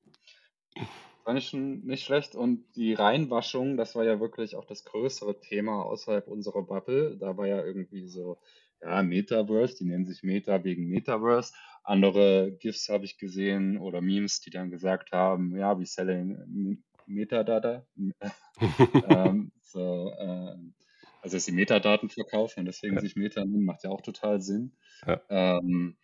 fand ich schon nicht schlecht und die Reinwaschung, das war ja wirklich auch das größere Thema außerhalb unserer Bubble. Da war ja irgendwie so, ja, Metaverse, die nennen sich Meta wegen Metaverse. Andere GIFs habe ich gesehen oder Memes, die dann gesagt haben, ja, we selling Metadata. Ähm, so, ähm, also, dass sie Metadaten verkaufen und deswegen Ja. sich Meta nennen, macht ja auch total Sinn. Ja. Ähm,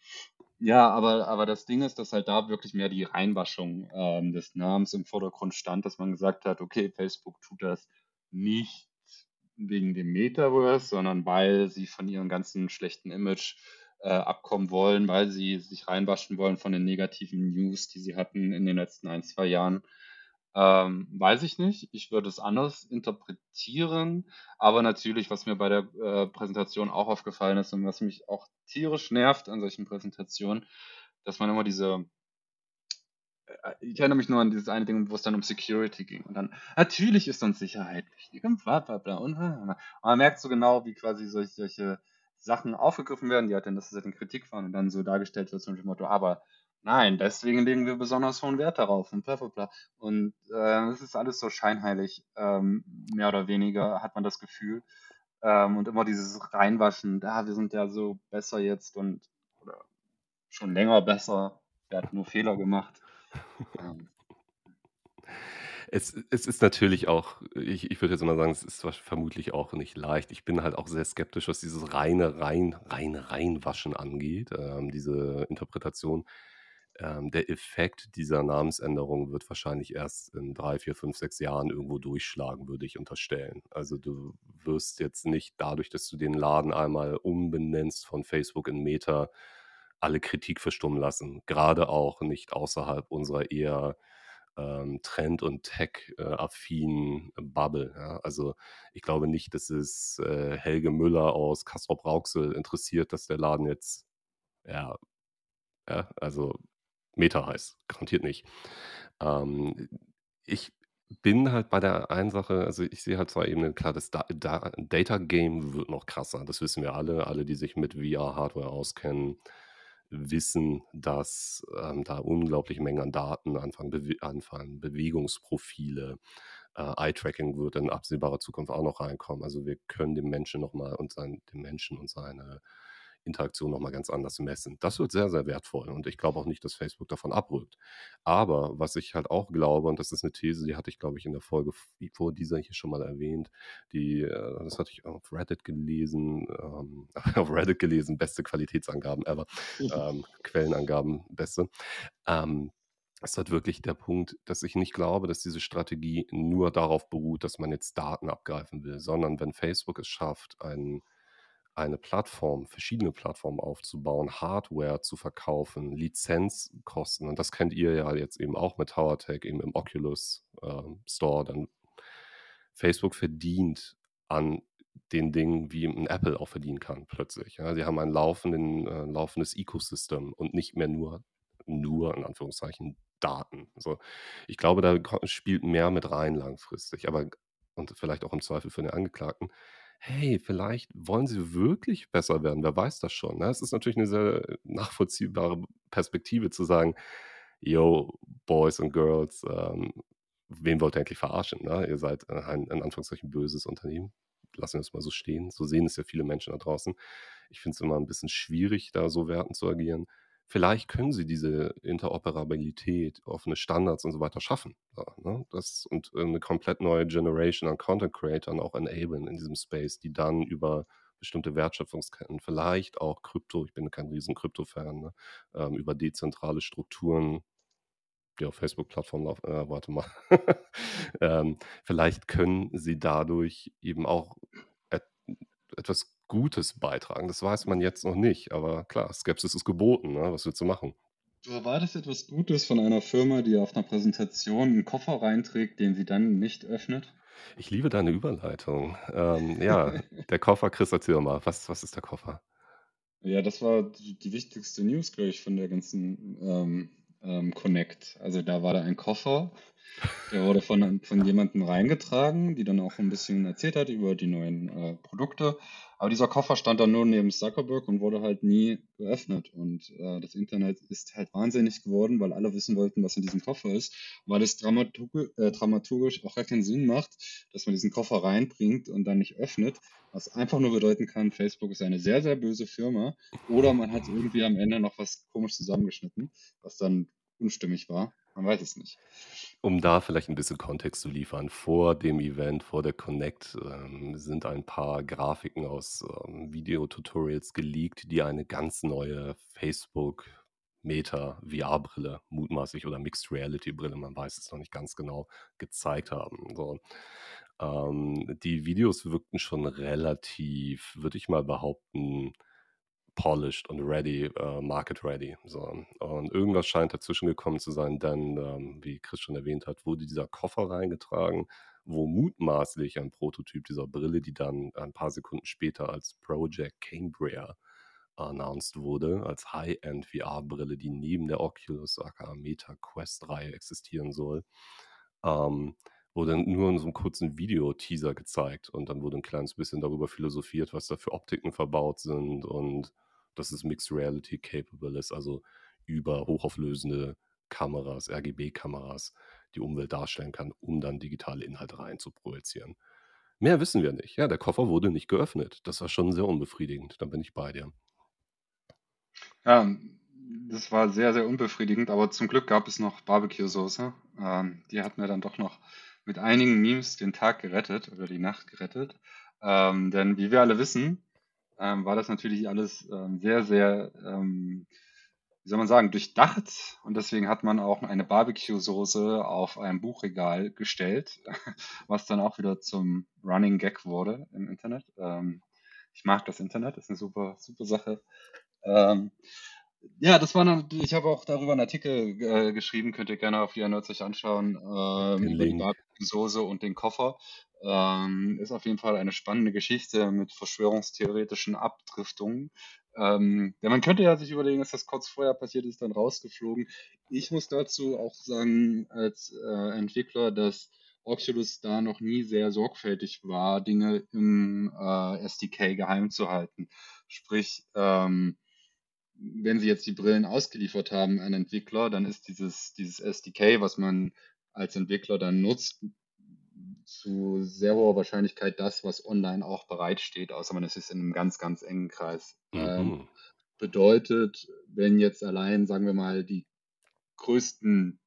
ja, aber aber das Ding ist, dass halt da wirklich mehr die Reinwaschung, ähm, des Namens im Vordergrund stand, dass man gesagt hat: „Okay, Facebook tut das nicht wegen dem Metaverse, sondern weil sie von ihrem ganzen schlechten Image, äh, abkommen wollen, weil sie sich reinwaschen wollen von den negativen News, die sie hatten in den letzten 1, 2 Jahren.“ Ähm, weiß ich nicht. Ich würde es anders interpretieren, aber natürlich, was mir bei der, äh, Präsentation auch aufgefallen ist und was mich auch tierisch nervt an solchen Präsentationen, dass man immer diese ich erinnere mich nur an dieses eine Ding, wo es dann um Security ging und dann: „Natürlich ist uns Sicherheit wichtig und bla bla bla und“ und man merkt so genau, wie quasi solch solche Sachen aufgegriffen werden, die halt dann das ist halt in Kritik waren und dann so dargestellt wird nach dem Motto: „Aber nein, deswegen legen wir besonders hohen Wert darauf“ und bla bla bla. Und, äh, ist alles so scheinheilig, ähm, mehr oder weniger hat man das Gefühl. Ähm, und immer dieses Reinwaschen: „Ah, wir sind ja so besser jetzt und oder schon länger besser. Wer hat nur Fehler gemacht?“ Es es ist natürlich auch ich ich würde jetzt mal sagen, es ist vermutlich auch nicht leicht. Ich bin halt auch sehr skeptisch, was dieses reine rein reine Reinwaschen angeht, ähm, diese Interpretation. Ähm, der Effekt dieser Namensänderung wird wahrscheinlich erst in 3, 4, 5, 6 Jahren irgendwo durchschlagen, würde ich unterstellen. Also, du wirst jetzt nicht dadurch, dass du den Laden einmal umbenennst von Facebook in Meta, alle Kritik verstummen lassen, grade auch nicht außerhalb unserer eher, ähm, Trend und Tech, äh, affinen Bubble, ja? Also, ich glaube nicht, dass es, äh, Helge Müller aus Castrop-Rauxel interessiert, dass der Laden jetzt, ja ja, also Meta heißt, garantiert nicht. Ähm Ich bin halt bei der einen Sache also, ich sehe halt 2 Ebenen. Klar, das Da Da Data Game wird noch krasser. Das wissen wir alle. Alle, die sich mit VR-Hardware auskennen, wissen, dass, ähm, da unglaubliche Mengen an Daten anfangen bewe anfallen. Bewegungsprofile, äh, Eye-Tracking wird in absehbarer Zukunft auch noch reinkommen. Also, wir können den Menschen noch mal und sein den Menschen und seine Interaktion noch mal ganz anders messen. Das wird sehr, sehr wertvoll und ich glaube auch nicht, dass Facebook davon abrückt. Aber was ich halt auch glaube, und das ist eine These, die hatte ich, glaube ich, in der Folge vor dieser hier schon mal erwähnt, die äh, das hatte ich auf Reddit gelesen, ähm, auf Reddit gelesen, beste Qualitätsangaben ever, ähm, Quellenangaben beste. Ähm, ist halt wirklich der Punkt, dass ich nicht glaube, dass diese Strategie nur darauf beruht, dass man jetzt Daten abgreifen will, sondern wenn Facebook es schafft, ein eine Plattform, verschiedene Plattformen aufzubauen, Hardware zu verkaufen, Lizenzkosten. Und das kennt ihr ja jetzt eben auch mit TowerTech, eben im Oculus äh, Store. Dann Facebook verdient an den Dingen, wie ein Apple auch verdienen kann, plötzlich. Ja, sie haben ein laufenden, äh, laufendes Ecosystem und nicht mehr nur, nur in Anführungszeichen, Daten. Also ich glaube, da spielt mehr mit rein langfristig, aber und vielleicht auch im Zweifel für den Angeklagten hey, vielleicht wollen sie wirklich besser werden, wer weiß das schon. Ne? Es ist natürlich eine sehr nachvollziehbare Perspektive zu sagen, yo, Boys und Girls, ähm, wen wollt ihr eigentlich verarschen? Ne? Ihr seid ein in Anführungszeichen böses Unternehmen. Lassen wir es mal so stehen. So sehen es ja viele Menschen da draußen. Ich finde es immer ein bisschen schwierig, da so werten zu agieren vielleicht können sie diese Interoperabilität, offene Standards und so weiter schaffen. Ja, ne? das, und eine komplett neue Generation an Content Creatern auch enablen in diesem Space, die dann über bestimmte Wertschöpfungsketten, vielleicht auch Krypto, ich bin kein riesen Krypto-Fan, ne? ähm, über dezentrale Strukturen, die auf Facebook-Plattformen laufen, äh, warte mal, ähm, vielleicht können sie dadurch eben auch et etwas Gutes beitragen. Das weiß man jetzt noch nicht, aber klar, Skepsis ist geboten. Ne? Was willst du machen? Du erwartest etwas Gutes von einer Firma, die auf einer Präsentation einen Koffer reinträgt, den sie dann nicht öffnet? Ich liebe deine Überleitung. Ähm, ja, der Koffer, Chris, erzähl mal, was, was ist der Koffer? Ja, das war die, die wichtigste News, glaube ich, von der ganzen ähm, ähm, Connect. Also da war da ein Koffer der wurde von, von jemandem reingetragen, die dann auch ein bisschen erzählt hat über die neuen äh, Produkte. Aber dieser Koffer stand dann nur neben Zuckerberg und wurde halt nie geöffnet. Und äh, das Internet ist halt wahnsinnig geworden, weil alle wissen wollten, was in diesem Koffer ist. Weil es dramaturg äh, dramaturgisch auch gar keinen Sinn macht, dass man diesen Koffer reinbringt und dann nicht öffnet. Was einfach nur bedeuten kann, Facebook ist eine sehr, sehr böse Firma. Oder man hat irgendwie am Ende noch was komisch zusammengeschnitten, was dann unstimmig war. Man weiß es nicht. Um da vielleicht ein bisschen Kontext zu liefern, vor dem Event, vor der Connect, ähm, sind ein paar Grafiken aus, ähm, Videotutorials geleakt, die eine ganz neue Facebook Meta VR-Brille mutmaßlich oder Mixed Reality Brille, man weiß es noch nicht ganz genau, gezeigt haben. So. Ähm, die Videos wirkten schon relativ, würde ich mal behaupten polished und ready, äh, market ready. So. Und irgendwas scheint dazwischen gekommen zu sein, denn, ähm, wie Chris schon erwähnt hat, wurde dieser Koffer reingetragen, wo mutmaßlich ein Prototyp dieser Brille, die dann ein paar Sekunden später als Project Cambria announced wurde, als High-End VR-Brille, die neben der Oculus aka Meta Quest-Reihe existieren soll. Ähm, wurde nur in so einem kurzen Video-Teaser gezeigt und dann wurde ein kleines bisschen darüber philosophiert, was da für Optiken verbaut sind und dass es Mixed Reality capable ist, also über hochauflösende Kameras, RGB-Kameras die Umwelt darstellen kann, um dann digitale Inhalte rein zu projizieren. Mehr wissen wir nicht. Ja, der Koffer wurde nicht geöffnet. Das war schon sehr unbefriedigend. Da bin ich bei dir. Ja, das war sehr, sehr unbefriedigend, aber zum Glück gab es noch Barbecue-Soße. Ähm, die hat mir dann doch noch mit einigen Memes den Tag gerettet oder die Nacht gerettet. Ähm, denn wie wir alle wissen, ähm, war das natürlich alles ähm, sehr, sehr, ähm, wie soll man sagen, durchdacht. Und deswegen hat man auch eine Barbecue-Soße auf ein Buchregal gestellt, was dann auch wieder zum Running Gag wurde im Internet. Ähm, ich mag das Internet, ist eine super, super Sache. Ja, das war natürlich, ich habe auch darüber einen Artikel äh, geschrieben, könnt ihr gerne auf Nerds euch anschauen, ähm, über die Barbecue-Soße und den Koffer. Ähm, ist auf jeden Fall eine spannende Geschichte mit verschwörungstheoretischen Abdriftungen. Ähm, ja, man könnte ja sich überlegen, dass das kurz vorher passiert ist, dann rausgeflogen. Ich muss dazu auch sagen, als äh, Entwickler, dass Oculus da noch nie sehr sorgfältig war, Dinge im äh, SDK geheim zu halten. Sprich, ähm, wenn sie jetzt die Brillen ausgeliefert haben an Entwickler, dann ist dieses, dieses SDK, was man als Entwickler dann nutzt, zu sehr hoher Wahrscheinlichkeit das, was online auch bereitsteht, außer man ist in einem ganz, ganz engen Kreis. Ähm, Mhm. bedeutet, wenn jetzt allein, sagen wir mal, die größten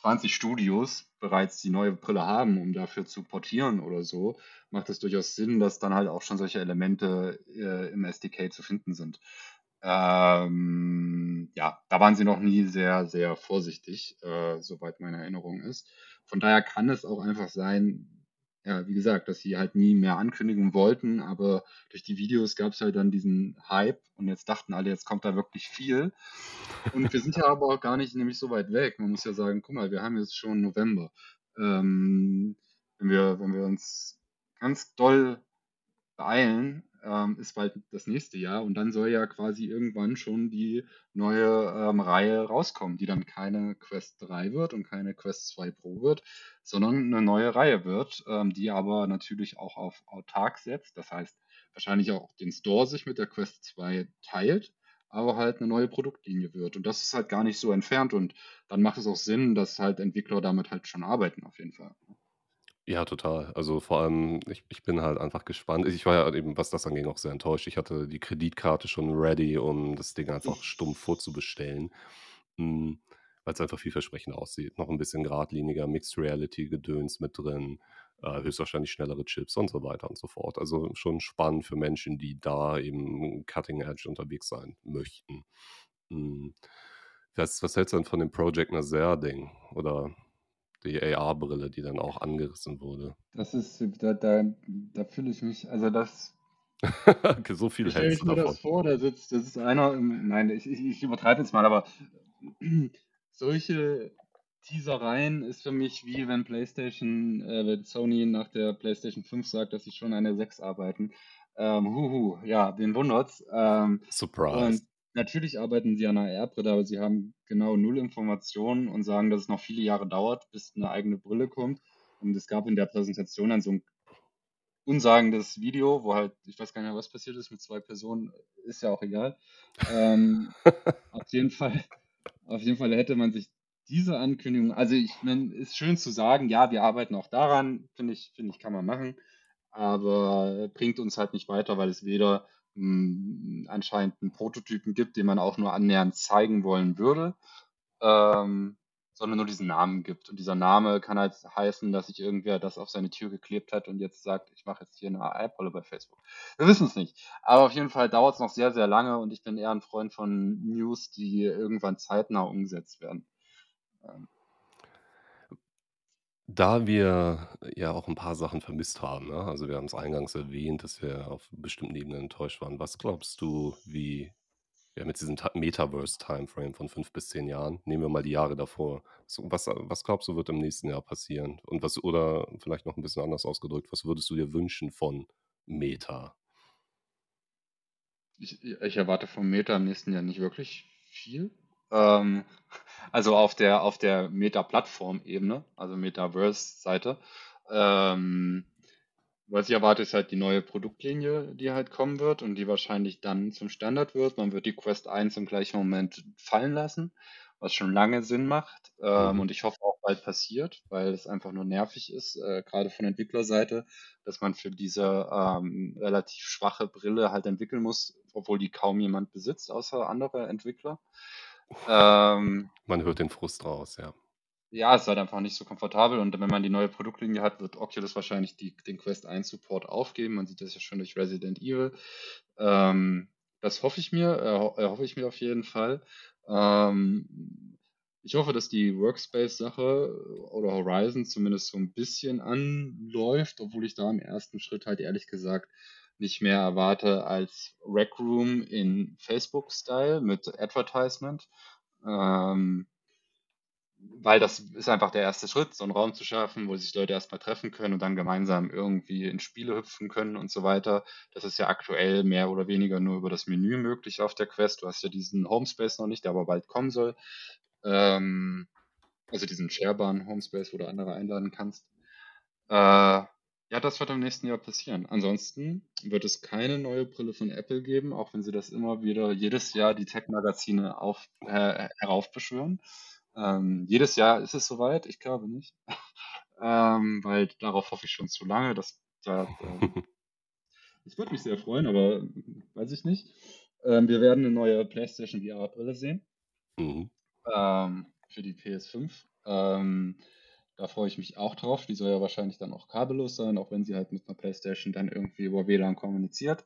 20 Studios bereits die neue Brille haben, um dafür zu portieren oder so, macht es durchaus Sinn, dass dann halt auch schon solche Elemente äh, im SDK zu finden sind. Ähm, ja, da waren sie noch nie sehr, sehr vorsichtig, äh, soweit meine Erinnerung ist. Von daher kann es auch einfach sein, ja, wie gesagt, dass sie halt nie mehr ankündigen wollten, aber durch die Videos gab es halt dann diesen Hype und jetzt dachten alle, jetzt kommt da wirklich viel. Und wir sind ja aber auch gar nicht nämlich so weit weg. Man muss ja sagen, guck mal, wir haben jetzt schon November. Ähm, wenn wir, wenn wir uns ganz doll beeilen, ähm, ist bald das nächste Jahr und dann soll ja quasi irgendwann schon die neue ähm, Reihe rauskommen, die dann keine Quest 3 wird und keine Quest 2 Pro wird, sondern eine neue Reihe wird, ähm, die aber natürlich auch auf autark setzt. Das heißt, wahrscheinlich auch den Store sich mit der Quest 2 teilt, aber halt eine neue Produktlinie wird. Und das ist halt gar nicht so entfernt und dann macht es auch Sinn, dass halt Entwickler damit halt schon arbeiten, auf jeden Fall. Ja, total. Also vor allem, ich, ich bin halt einfach gespannt. Ich war ja eben, was das anging, auch sehr enttäuscht. Ich hatte die Kreditkarte schon ready, um das Ding einfach stumpf vorzubestellen. Mhm. Weil es einfach vielversprechend aussieht. Noch ein bisschen geradliniger, Mixed Reality-Gedöns mit drin, äh, höchstwahrscheinlich schnellere Chips und so weiter und so fort. Also schon spannend für Menschen, die da eben Cutting Edge unterwegs sein möchten. Mhm. Was, was hältst du denn von dem Project Nazaire-Ding? Oder die AR-Brille, die dann auch angerissen wurde. Das ist, da, da, da fühle ich mich, also das, so viel hältst ich du mir davon. das vor, da sitzt, das ist einer, im, nein, ich, ich, ich übertreibe jetzt mal, aber solche Teasereien ist für mich wie wenn PlayStation, äh, wenn Sony nach der PlayStation 5 sagt, dass sie schon an der 6 arbeiten. Ähm, huhu, ja, den wundert's. Ähm, Surprise. Natürlich arbeiten sie an einer AR-Brille, aber sie haben genau null Informationen und sagen, dass es noch viele Jahre dauert, bis eine eigene Brille kommt. Und es gab in der Präsentation dann so ein unsagendes Video, wo halt, ich weiß gar nicht mehr, was passiert ist mit zwei Personen, ist ja auch egal. Ähm, auf jeden Fall, auf jeden Fall hätte man sich diese Ankündigung, also ich meine, ist schön zu sagen, ja, wir arbeiten auch daran, finde ich, finde ich, kann man machen, aber bringt uns halt nicht weiter, weil es weder anscheinend einen Prototypen gibt, den man auch nur annähernd zeigen wollen würde, ähm, sondern nur diesen Namen gibt. Und dieser Name kann halt heißen, dass sich irgendwer das auf seine Tür geklebt hat und jetzt sagt, ich mache jetzt hier eine AI-Brille bei Facebook. Wir wissen es nicht. Aber auf jeden Fall dauert es noch sehr, sehr lange und ich bin eher ein Freund von News, die irgendwann zeitnah umgesetzt werden. Ähm, Da wir ja auch ein paar Sachen vermisst haben, ne? Also wir haben es eingangs erwähnt, dass wir auf bestimmten Ebenen enttäuscht waren. Was glaubst du, wie ja, mit diesem Ta- Metaverse-Timeframe von fünf bis zehn Jahren, nehmen wir mal die Jahre davor. So, was, was glaubst du, wird im nächsten Jahr passieren? Und was, oder vielleicht noch ein bisschen anders ausgedrückt, was würdest du dir wünschen von Meta? Ich, ich erwarte vom Meta im nächsten Jahr nicht wirklich viel. Ähm, also auf der, auf der Meta-Plattform-Ebene, also Metaverse-Seite. Ähm, was ich erwarte, ist halt die neue Produktlinie, die halt kommen wird und die wahrscheinlich dann zum Standard wird. Man wird die Quest 1 im gleichen Moment fallen lassen, was schon lange Sinn macht. Ähm, Mhm. und ich hoffe auch bald passiert, weil es einfach nur nervig ist, äh, gerade von Entwicklerseite, dass man für diese ähm, relativ schwache Brille halt entwickeln muss, obwohl die kaum jemand besitzt, außer andere Entwickler. Ähm, Man hört den Frust raus, ja. ja, es ist halt einfach nicht so komfortabel und wenn man die neue Produktlinie hat, wird Oculus wahrscheinlich die, den Quest 1 Support aufgeben. Man sieht das ja schon durch Resident Evil. Ähm, das hoffe ich mir, äh, äh, hoffe ich mir auf jeden Fall. Ähm, ich hoffe, dass die Workspace-Sache oder Horizon zumindest so ein bisschen anläuft, obwohl ich da im ersten Schritt halt ehrlich gesagt nicht mehr erwarte als Rec Room in Facebook-Style mit Advertisement. Ähm, weil das ist einfach der erste Schritt, so einen Raum zu schaffen, wo sich Leute erstmal treffen können und dann gemeinsam irgendwie in Spiele hüpfen können und so weiter. Das ist ja aktuell mehr oder weniger nur über das Menü möglich auf der Quest. Du hast ja diesen Homespace noch nicht, der aber bald kommen soll. Ähm, also diesen sharebaren Homespace, wo du andere einladen kannst. Äh, ja, das wird im nächsten Jahr passieren. Ansonsten wird es keine neue Brille von Apple geben, auch wenn sie das immer wieder jedes Jahr die Tech-Magazine äh, heraufbeschwören. Ähm, jedes Jahr ist es soweit, ich glaube nicht. ähm, weil darauf hoffe ich schon zu lange. Das, da, äh, ich würde mich sehr freuen, aber weiß ich nicht. Ähm, wir werden eine neue PlayStation VR-Brille sehen. Mhm. Ähm, für die PS5. Da freue ich mich auch drauf. Die soll ja wahrscheinlich dann auch kabellos sein, auch wenn sie halt mit einer PlayStation dann irgendwie über WLAN kommuniziert.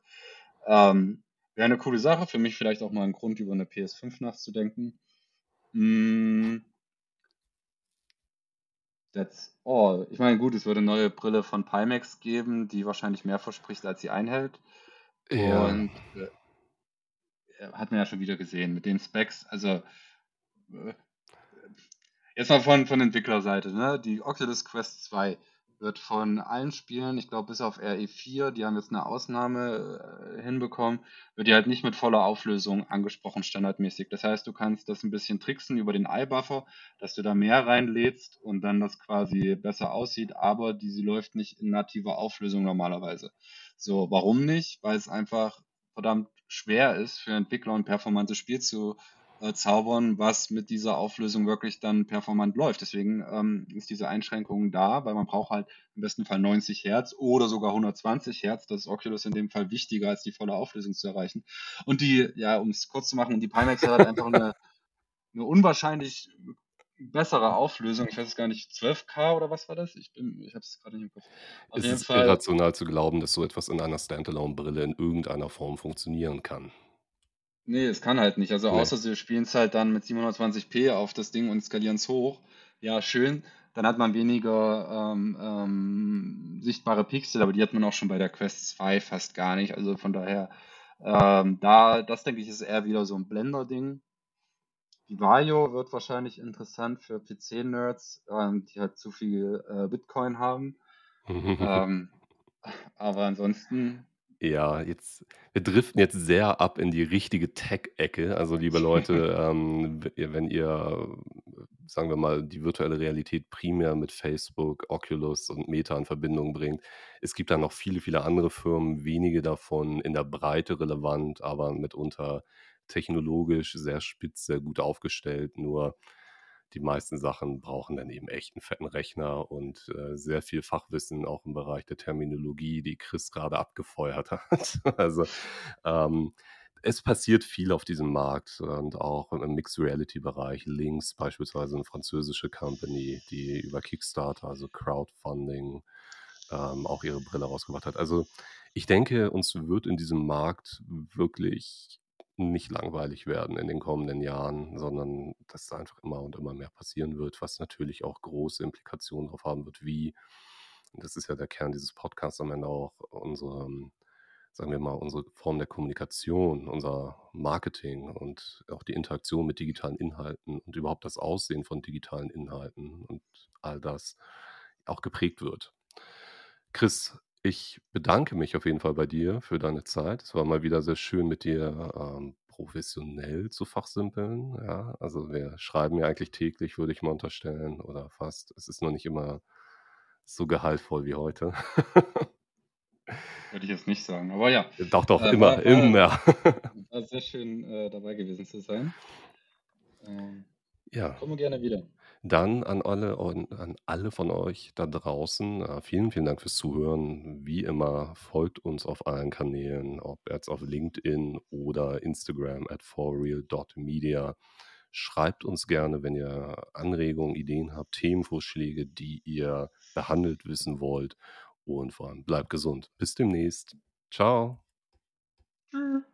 Ähm, Wäre eine coole Sache. Für mich vielleicht auch mal ein Grund, über eine PS5 nachzudenken. Mm, that's all. Ich meine, gut, es würde eine neue Brille von Pimax geben, die wahrscheinlich mehr verspricht, als sie einhält. Ja. Und äh, hat man ja schon wieder gesehen mit den Specs. Also äh, Jetzt mal von, von Entwicklerseite, ne? Die Oculus Quest 2 wird von allen Spielen, ich glaube bis auf RE4, die haben jetzt eine Ausnahme äh, hinbekommen, wird die halt nicht mit voller Auflösung angesprochen, standardmäßig. Das heißt, du kannst das ein bisschen tricksen über den Eye-Buffer, dass du da mehr reinlädst und dann das quasi besser aussieht, aber diese läuft nicht in nativer Auflösung normalerweise. So, warum nicht? Weil es einfach verdammt schwer ist für Entwickler ein performantes Spiel zu äh, zaubern, was mit dieser Auflösung wirklich dann performant läuft. Deswegen ähm, ist diese Einschränkung da, weil man braucht halt im besten Fall 90 Hertz oder sogar 120 Hertz. Das ist Oculus in dem Fall wichtiger, als die volle Auflösung zu erreichen. Und die, ja, um es kurz zu machen, die Pimax hat halt einfach eine, eine unwahrscheinlich bessere Auflösung. Ich weiß es gar nicht, 12K oder was war das? Ich, ich habe es gerade nicht im Kopf. Auf es ist Fall, irrational zu glauben, dass so etwas in einer Standalone-Brille in irgendeiner Form funktionieren kann. Nee, es kann halt nicht. Also Nee. außer sie spielen es halt dann mit 720p auf das Ding und skalieren es hoch. Ja, schön. Dann hat man weniger ähm, ähm, sichtbare Pixel, aber die hat man auch schon bei der Quest 2 fast gar nicht. Also von daher, ähm, da, das denke ich, ist eher wieder so ein Blender-Ding. Vivaio wird wahrscheinlich interessant für PC-Nerds, ähm, die halt zu viel äh, Bitcoin haben. ähm, aber ansonsten ja, jetzt, wir driften jetzt sehr ab in die richtige Tech-Ecke. Also, liebe Leute, ähm, wenn ihr, sagen wir mal, die virtuelle Realität primär mit Facebook, Oculus und Meta in Verbindung bringt, es gibt da noch viele, viele andere Firmen, wenige davon in der Breite relevant, aber mitunter technologisch sehr spitz, sehr gut aufgestellt. Nur die meisten Sachen brauchen dann eben echt einen fetten Rechner und äh, sehr viel Fachwissen auch im Bereich der Terminologie, die Chris gerade abgefeuert hat. also ähm, es passiert viel auf diesem Markt und auch im Mixed Reality Bereich. Links beispielsweise eine französische Company, die über Kickstarter, also Crowdfunding, ähm, auch ihre Brille rausgebracht hat. Also ich denke, uns wird in diesem Markt wirklich nicht langweilig werden in den kommenden Jahren, sondern dass da einfach immer und immer mehr passieren wird, was natürlich auch große Implikationen darauf haben wird, wie, und das ist ja der Kern dieses Podcasts am Ende auch, unsere, sagen wir mal, unsere Form der Kommunikation, unser Marketing und auch die Interaktion mit digitalen Inhalten und überhaupt das Aussehen von digitalen Inhalten und all das auch geprägt wird. Chris, ich bedanke mich auf jeden Fall bei dir für deine Zeit. Es war mal wieder sehr schön, mit dir ähm, professionell zu fachsimpeln. Ja, also wir schreiben ja eigentlich täglich, würde ich mal unterstellen, oder fast. Es ist noch nicht immer so gehaltvoll wie heute. Würde ich jetzt nicht sagen, aber ja. Doch, doch, äh, immer, war, immer. War sehr schön äh, dabei gewesen zu sein. Ähm, ja. Kommen wir gerne wieder. Dann an alle an alle von euch da draußen, äh, vielen, vielen Dank fürs Zuhören. Wie immer, folgt uns auf allen Kanälen, ob jetzt auf LinkedIn oder Instagram at forreal.media. Schreibt uns gerne, wenn ihr Anregungen, Ideen habt, Themenvorschläge, die ihr behandelt wissen wollt. Und vor allem bleibt gesund. Bis demnächst. Ciao. Tschüss.